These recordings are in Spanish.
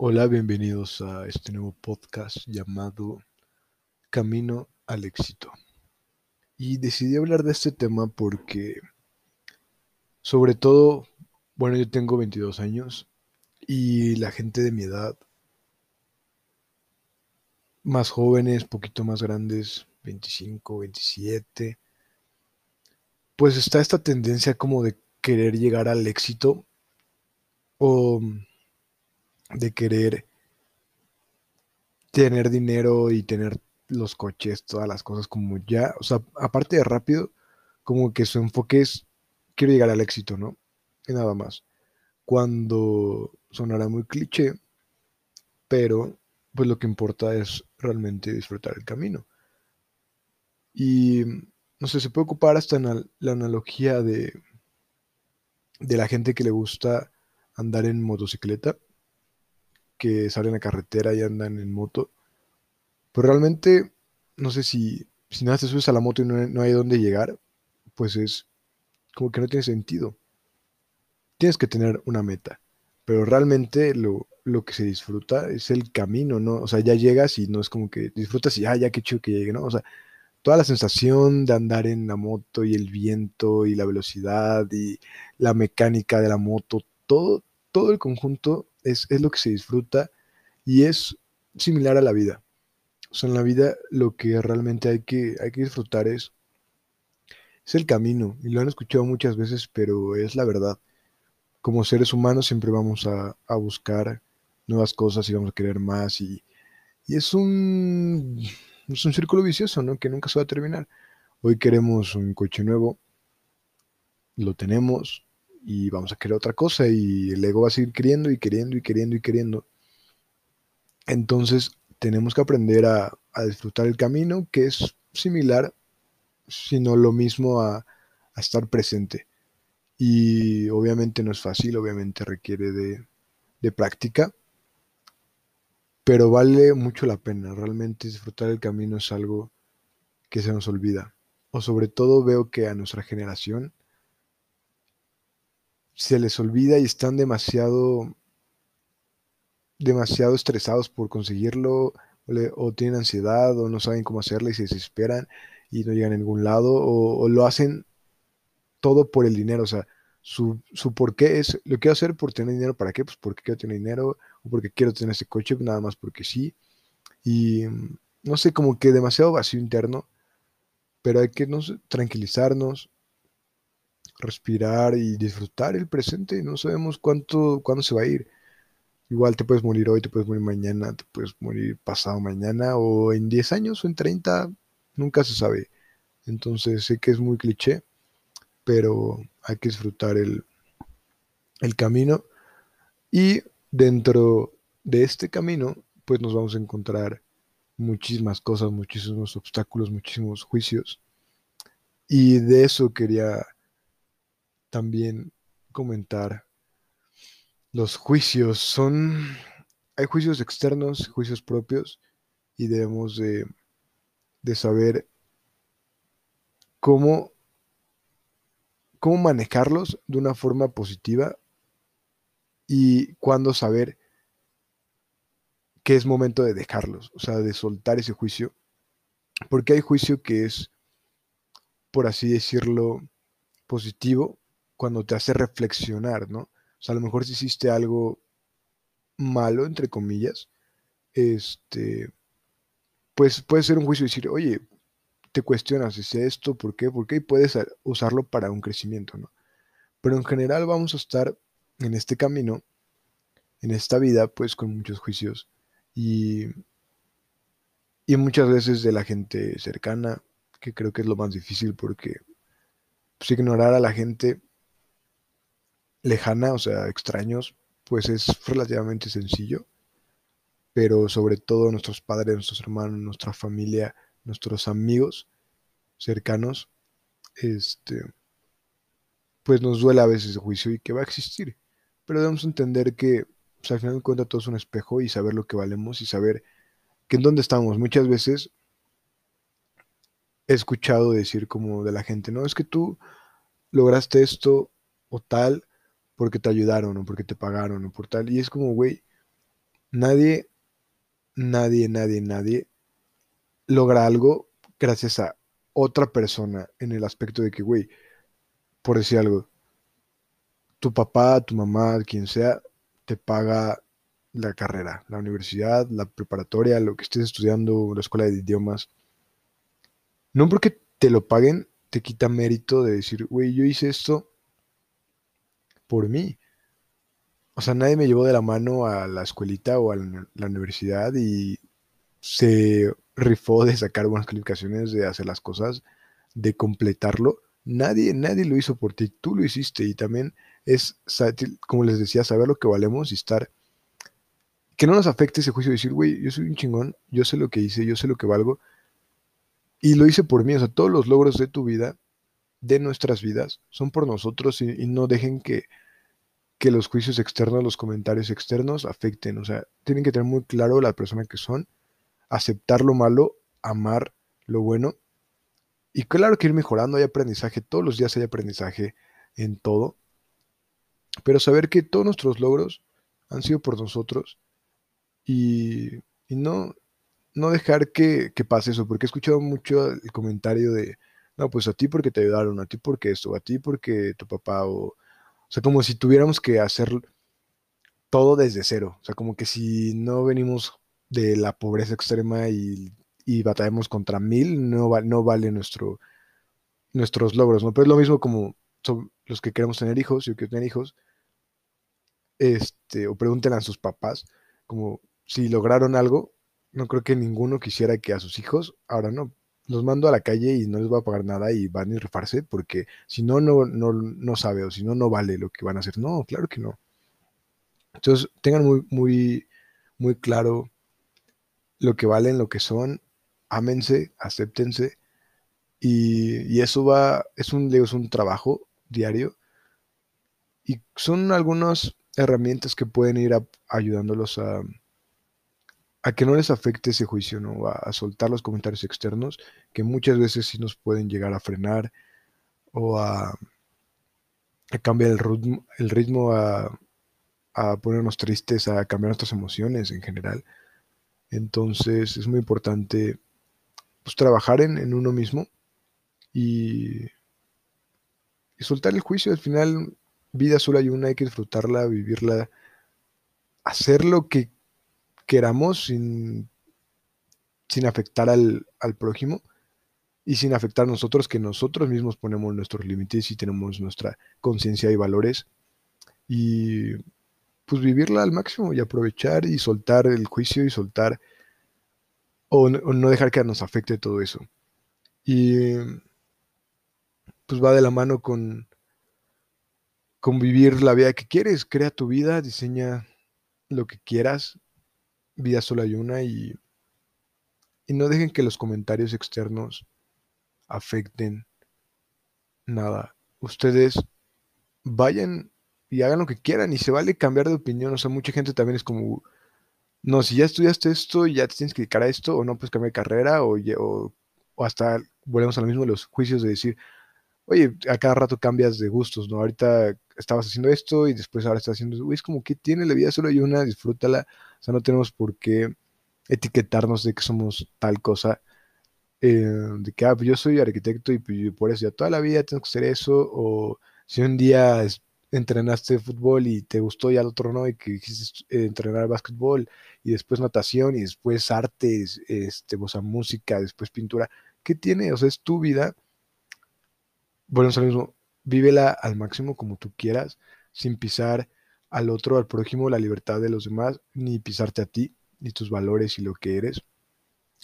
Hola, bienvenidos a este nuevo podcast llamado Camino al éxito. Y decidí hablar de este tema porque, sobre todo, bueno, yo tengo 22 años y la gente de mi edad, más jóvenes, poquito más grandes, 25, 27, pues está esta tendencia como de querer llegar al éxito o de querer tener dinero y tener los coches, todas las cosas como ya, o sea, aparte de rápido, como que su enfoque es, quiero llegar al éxito, ¿no? Y nada más. Cuando sonará muy cliché, pero pues lo que importa es realmente disfrutar el camino. Y no sé, se puede ocupar hasta en la analogía de, de la gente que le gusta andar en motocicleta que salen a carretera y andan en moto. Pero realmente, no sé si, si nada te subes a la moto y no, hay dónde llegar, pues es como que no tiene sentido. Tienes que tener una meta, pero realmente lo, lo que se disfruta es el camino, ¿no? O sea, ya llegas y no es como que disfrutas y, ah, ya qué chido que llegue, ¿no? O sea, toda la sensación de andar en la moto y el viento y la velocidad y la mecánica de la moto, todo, todo el conjunto es, lo que se disfruta y es similar a la vida. O sea, en la vida lo que realmente hay que, hay que disfrutar es, es el camino. Y lo han escuchado muchas veces, pero es la verdad. Como seres humanos siempre vamos a, buscar nuevas cosas y vamos a querer más. Y, es, un, es un círculo vicioso, ¿no? Que nunca se va a terminar. Hoy queremos un coche nuevo, lo tenemos, y vamos a querer otra cosa y el ego va a seguir queriendo y queriendo y queriendo y queriendo. Entonces tenemos que aprender a, disfrutar el camino, que es similar, sino lo mismo a, estar presente. Y obviamente no es fácil, obviamente requiere de, práctica, pero vale mucho la pena. Realmente disfrutar el camino es algo que se nos olvida. O sobre todo veo que a nuestra generación se les olvida y están demasiado, demasiado estresados por conseguirlo, o, tienen ansiedad, o no saben cómo hacerlo y se desesperan y no llegan a ningún lado, o, lo hacen todo por el dinero, o sea, su, su por qué es, lo quiero hacer por tener dinero, ¿para qué? Pues porque quiero tener dinero, o porque quiero tener ese coche, nada más porque sí, y no sé, como que demasiado vacío interno, pero hay que no tranquilizarnos, respirar y disfrutar el presente. No sabemos cuánto, cuándo se va a ir. Igual te puedes morir hoy, te puedes morir mañana, te puedes morir pasado mañana o en 10 años o en 30, nunca se sabe. Entonces sé que es muy cliché, pero hay que disfrutar el, el camino y dentro de este camino pues nos vamos a encontrar muchísimas cosas, muchísimos obstáculos, muchísimos juicios. Y de eso quería también comentar los juicios. Son, hay juicios externos, juicios propios, y debemos de, de saber cómo, cómo manejarlos de una forma positiva y cuándo saber que es momento de dejarlos, o sea, de soltar ese juicio, porque hay juicio que es, por así decirlo, positivo cuando te hace reflexionar, ¿no? O sea, a lo mejor si hiciste algo malo, entre comillas, este, pues puede ser un juicio y decir, oye, te cuestionas, ¿es esto? ¿Por qué? ¿Por qué? Y puedes usarlo para un crecimiento, ¿no? Pero en general vamos a estar en este camino, en esta vida, pues con muchos juicios y, y muchas veces de la gente cercana, que creo que es lo más difícil porque pues, ignorar a la gente lejana, o sea, extraños, pues es relativamente sencillo, pero sobre todo nuestros padres, nuestros hermanos, nuestra familia, nuestros amigos cercanos, este, pues nos duele a veces el juicio y que va a existir, pero debemos entender que pues, al final de cuentas todo es un espejo y saber lo que valemos y saber que en dónde estamos. Muchas veces he escuchado decir como de la gente, no, es que tú lograste esto o tal, porque te ayudaron o porque te pagaron o por tal. Y es como, güey, Nadie, nadie, nadie, nadie logra algo gracias a otra persona en el aspecto de que, güey, por decir algo, tu papá, tu mamá, quien sea, te paga la carrera, la universidad, la preparatoria, lo que estés estudiando, la escuela de idiomas. No porque te lo paguen, te quita mérito de decir, güey, yo hice esto por mí. O sea, nadie me llevó de la mano a la escuelita o a la universidad y se rifó de sacar buenas calificaciones, de hacer las cosas, de completarlo. Nadie, nadie lo hizo por ti, tú lo hiciste y también es, como les decía, saber lo que valemos y estar, que no nos afecte ese juicio de decir, güey, yo soy un chingón, yo sé lo que hice, yo sé lo que valgo y lo hice por mí, o sea, todos los logros de tu vida, de nuestras vidas, son por nosotros y, no dejen que, que los juicios externos, los comentarios externos afecten, o sea, tienen que tener muy claro la persona que son, aceptar lo malo, amar lo bueno. Y claro que ir mejorando, hay aprendizaje, todos los días hay aprendizaje en todo, pero saber que todos nuestros logros han sido por nosotros y, no, no dejar que, pase eso, porque he escuchado mucho el comentario de, no, pues a ti porque te ayudaron, a ti porque esto, a ti porque tu papá, o, o sea, como si tuviéramos que hacer todo desde cero, o sea, como que si no venimos de la pobreza extrema y, y batallamos contra mil, no, no vale nuestro, nuestros logros, ¿no? Pero es lo mismo como son los que queremos tener hijos, yo quiero tener hijos, este, o pregúntenle a sus papás, como si lograron algo, no creo que ninguno quisiera que a sus hijos, ahora no, los mando a la calle y no les voy a pagar nada y van a rifarse, porque si no, no, no, no sabe, o si no, no vale lo que van a hacer. No, claro que no. Entonces, tengan muy, muy, muy claro lo que valen, lo que son, ámense, acéptense, y, y eso va, es un, es un trabajo diario, y son algunas herramientas que pueden ir ayudándolos a, a que no les afecte ese juicio, ¿no? A, soltar los comentarios externos, que muchas veces sí nos pueden llegar a frenar o a, cambiar el ritmo, el ritmo a, ponernos tristes, a cambiar nuestras emociones en general. Entonces es muy importante pues, trabajar en, uno mismo y, y soltar el juicio. Al final, vida solo hay una, hay que disfrutarla, vivirla, hacer lo que queramos sin, sin afectar al, prójimo y sin afectar a nosotros, que nosotros mismos ponemos nuestros límites y tenemos nuestra conciencia y valores. Y pues vivirla al máximo y aprovechar y soltar el juicio y soltar o, no dejar que nos afecte todo eso. Y pues va de la mano con, con vivir la vida que quieres. Crea tu vida, diseña lo que quieras, vida solo hay una y, y no dejen que los comentarios externos afecten nada. Ustedes vayan y hagan lo que quieran y se vale cambiar de opinión. O sea, mucha gente también es como, no, si ya estudiaste esto, ya te tienes que dedicar a esto, o no puedes cambiar de carrera, o, o, o hasta volvemos a lo mismo los juicios de decir, oye, a cada rato cambias de gustos, ¿no? Ahorita estabas haciendo esto y después ahora estás haciendo, güey, es como que tiene la vida solo hay una, disfrútala, o sea, no tenemos por qué etiquetarnos de que somos tal cosa, eh, de que, ah, pues yo soy arquitecto y pues, por eso ya toda la vida tengo que hacer eso, o si un día entrenaste fútbol y te gustó y al otro no, y que quisiste eh, entrenar básquetbol, y después natación, y después artes, este, o sea, música, después pintura, ¿qué tiene? O sea, es tu vida bueno, es lo mismo, vívela al máximo como tú quieras, sin pisar al otro, al prójimo, la libertad de los demás, ni pisarte a ti, ni tus valores y lo que eres.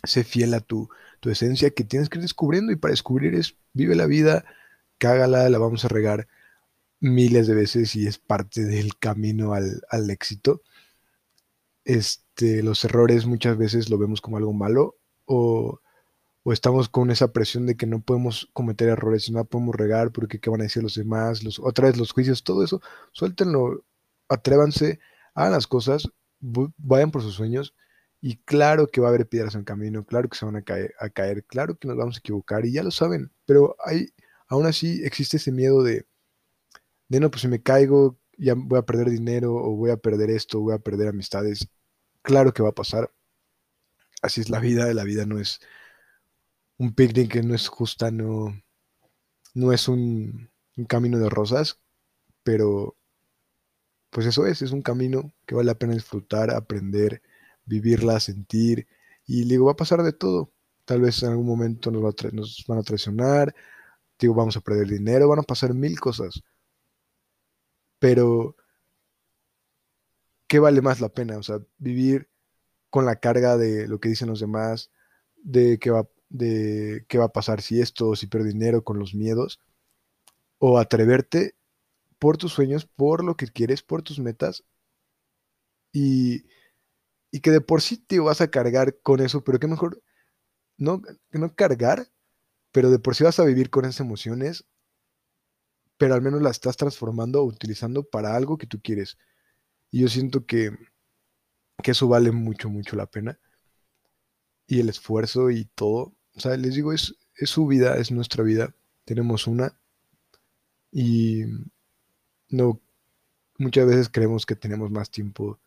Sé fiel a tu, tu esencia que tienes que ir descubriendo y para descubrir es vive la vida, cágala, la vamos a regar miles de veces y es parte del camino al, al éxito. Este, los errores muchas veces lo vemos como algo malo o o estamos con esa presión de que no podemos cometer errores, no podemos regar porque qué van a decir los demás, los, otra vez los juicios, todo eso, suéltenlo, atrévanse, hagan las cosas, vayan por sus sueños y claro que va a haber piedras en el camino, claro que se van a caer, a caer, claro que nos vamos a equivocar y ya lo saben, pero hay, aún así existe ese miedo de, de no, pues si me caigo, ya voy a perder dinero o voy a perder esto, voy a perder amistades. claro que va a pasar. Así es la vida, la vida no es un picnic, no es justa, no, no es un, un camino de rosas, pero pues eso es, es un camino que vale la pena disfrutar, aprender, vivirla, sentir, y digo, va a pasar de todo. Tal vez en algún momento nos, nos van a traicionar, digo, vamos a perder dinero, van a pasar mil cosas. Pero, ¿qué vale más la pena? O sea, vivir con la carga de lo que dicen los demás, de qué va, de qué va a pasar si esto, si pierdo dinero, con los miedos, o atreverte por tus sueños, por lo que quieres, por tus metas, y, y que de por sí te vas a cargar con eso, pero qué mejor no, no cargar, pero de por sí vas a vivir con esas emociones, pero al menos las estás transformando o utilizando para algo que tú quieres. Y yo siento que, que eso vale mucho, mucho la pena. Y el esfuerzo y todo. O sea, les digo, es, es su vida, es nuestra vida. Tenemos una. Y no, muchas veces creemos que tenemos más tiempo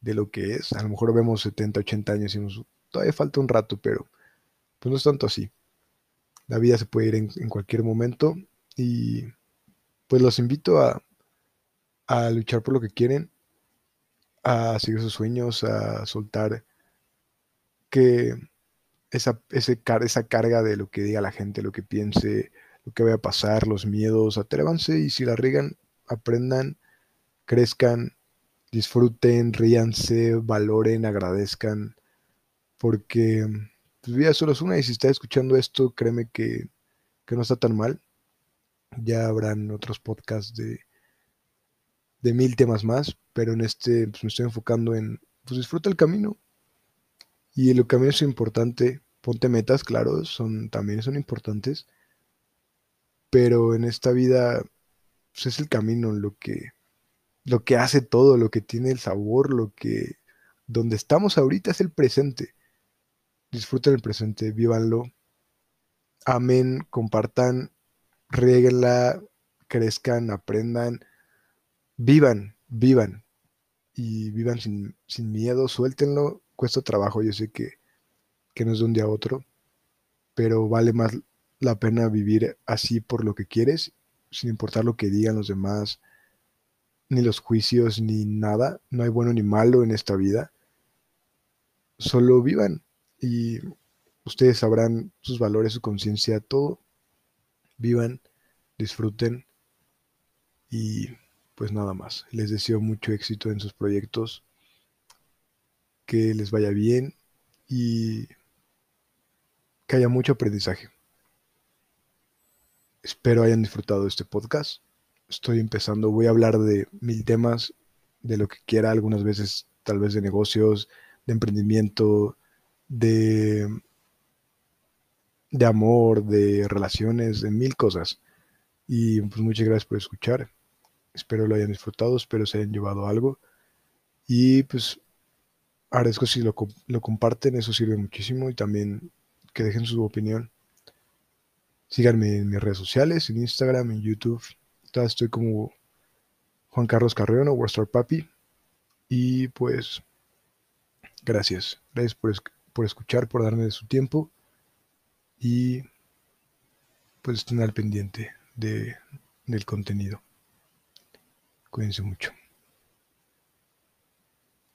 de lo que es. A lo mejor vemos 70, 80 años y decimos, todavía falta un rato, pero pues no es tanto así. La vida se puede ir en, cualquier momento y pues los invito a, a luchar por lo que quieren, a seguir sus sueños, a soltar que esa, ese, esa carga de lo que diga la gente, lo que piense, lo que vaya a pasar, los miedos, atrévanse y si la riegan, aprendan, crezcan, disfruten, ríanse, valoren, agradezcan, porque pues vida solo es una y si está escuchando esto, créeme que, no está tan mal. Ya habrán otros podcasts de, de mil temas más, pero en este pues me estoy enfocando en, pues disfruta el camino. Y el camino es importante, ponte metas, claro, son, también son importantes, pero en esta vida pues es el camino lo que, lo que hace todo, lo que tiene el sabor, lo que, donde estamos ahorita es el presente. Disfruten el presente, vívanlo, amen, compartan, rieguenla, crezcan, aprendan, vivan, vivan y vivan sin, miedo, suéltenlo, cuesta trabajo, yo sé que, que no es de un día a otro, pero vale más la pena vivir así por lo que quieres, sin importar lo que digan los demás, ni los juicios, ni nada, no hay bueno ni malo en esta vida, solo vivan, y ustedes sabrán sus valores, su conciencia, todo. Vivan, disfruten y pues nada más. Les deseo mucho éxito en sus proyectos, que les vaya bien y que haya mucho aprendizaje. Espero hayan disfrutado este podcast. Estoy empezando, voy a hablar de mil temas, de lo que quiera, algunas veces tal vez de negocios, de emprendimiento, de, de amor, de relaciones, de mil cosas. Y pues muchas gracias por escuchar. Espero lo hayan disfrutado, espero se hayan llevado algo. Y pues agradezco si lo, lo comparten, eso sirve muchísimo. Y también que dejen su opinión. Síganme en mis redes sociales, en Instagram, en YouTube. Estoy como Juan Carlos Carreón o Warstar Papi. Y pues, gracias. Gracias por, por escuchar, por darme su tiempo y pues estén al pendiente de, del contenido. Cuídense mucho.